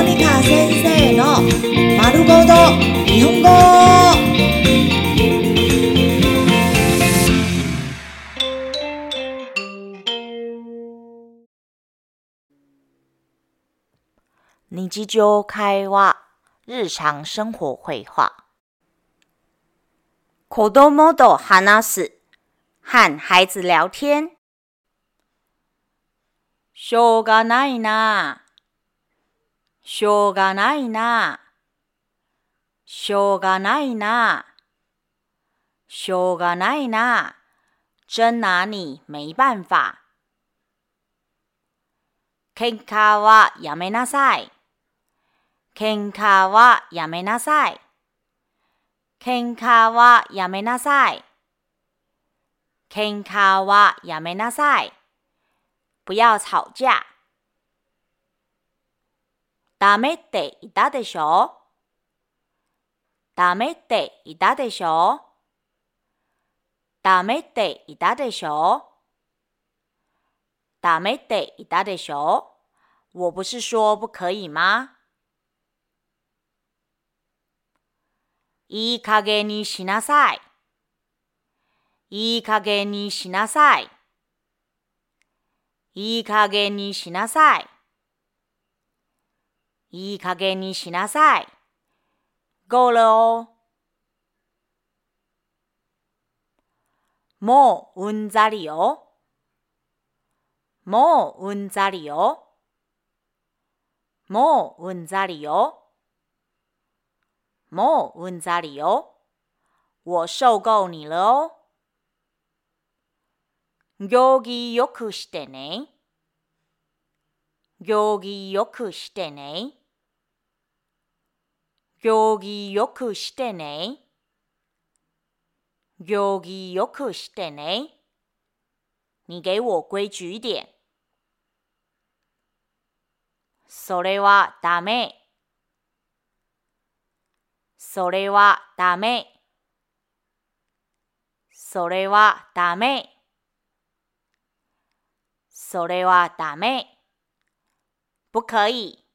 モニカ先生の丸ごと日本語。日常会話、日常生活会話。子供と話す、和孩子聊天。しょうがないな。しょうがないな。しょうがないな。しょうがないな。真拿你没办法。喧嘩はやめなさい。喧嘩はやめなさい。喧嘩はやめなさい。喧嘩はやめなさい。不要吵架。ダメって言ったでしょ？ダメって言ったでしょ？ダメって言ったでしょ？ダメって言ったでしょ？我不是说不可以吗？いい加減にしなさい。いい加減にしなさい。いい加減にしなさい。いい加減にしなさい。够了哦。もううんざりよ。もううんざりよ。もううんざりよ。もううんざりよ。我受够你了。行儀よくしてね。行儀よくしてね。行儀よくしてね。行儀よくしてね。你给我规矩一点。それはダメ。それはダメ。それはダメ。それはダメ。不可以。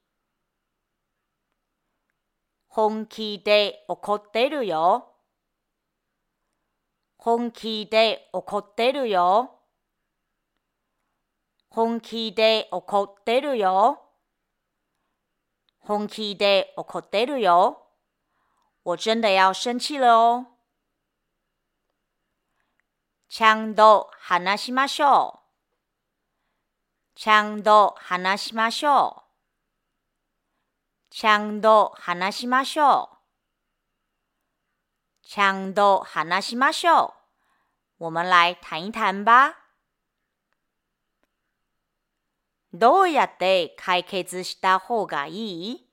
本気で怒ってるよ。本気で怒ってるよ。本気で怒ってるよ。本気で怒ってるよ。我真的要生气了哦。ちゃんと話しましょう。ちゃんと話しましょう。ちゃんと話しましょう。ちゃんと話しましょう。我们来谈一谈吧。どうやって解決した方がいい？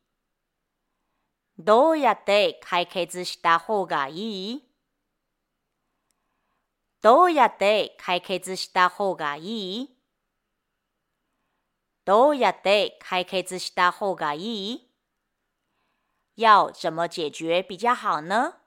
どうやって解決した方がいい？どうやって解決した方がいい？どうやって解決した方がいい？要怎么解决比较好呢？